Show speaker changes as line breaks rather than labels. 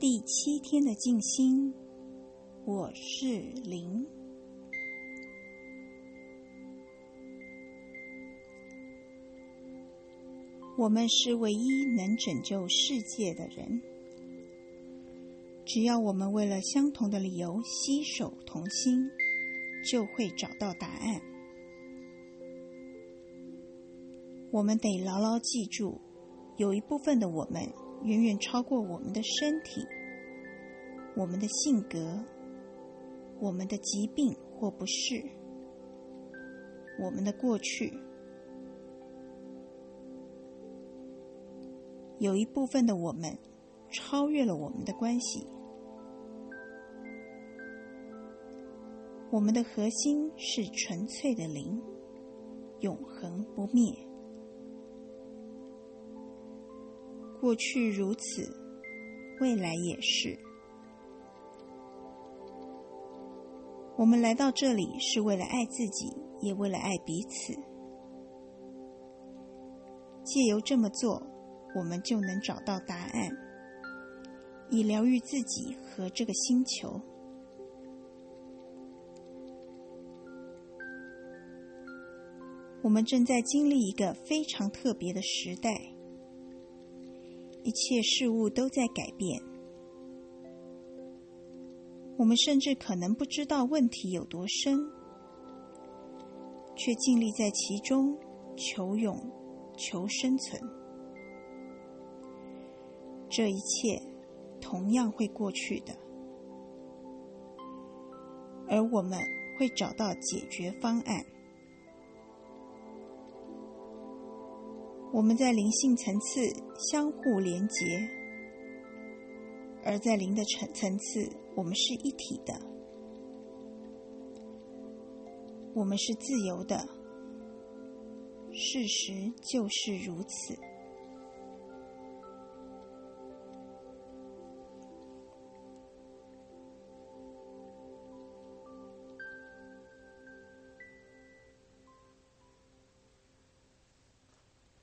第七天的静心，我是灵。我们是唯一能拯救世界的人。只要我们为了相同的理由携手同心，就会找到答案。我们得牢牢记住，有一部分的我们远远超过我们的身体、我们的性格、我们的疾病或不适、我们的过去。有一部分的我们超越了我们的关系。我们的核心是纯粹的灵，永恒不灭。过去如此，未来也是。我们来到这里是为了爱自己，也为了爱彼此。借由这么做，我们就能找到答案，以疗愈自己和这个星球。我们正在经历一个非常特别的时代，一切事物都在改变。我们甚至可能不知道问题有多深，却尽力在其中求永、求生存。这一切同样会过去的，而我们会找到解决方案。我们在灵性层次相互连结，而在灵的层层次，我们是一体的。我们是自由的，事实就是如此。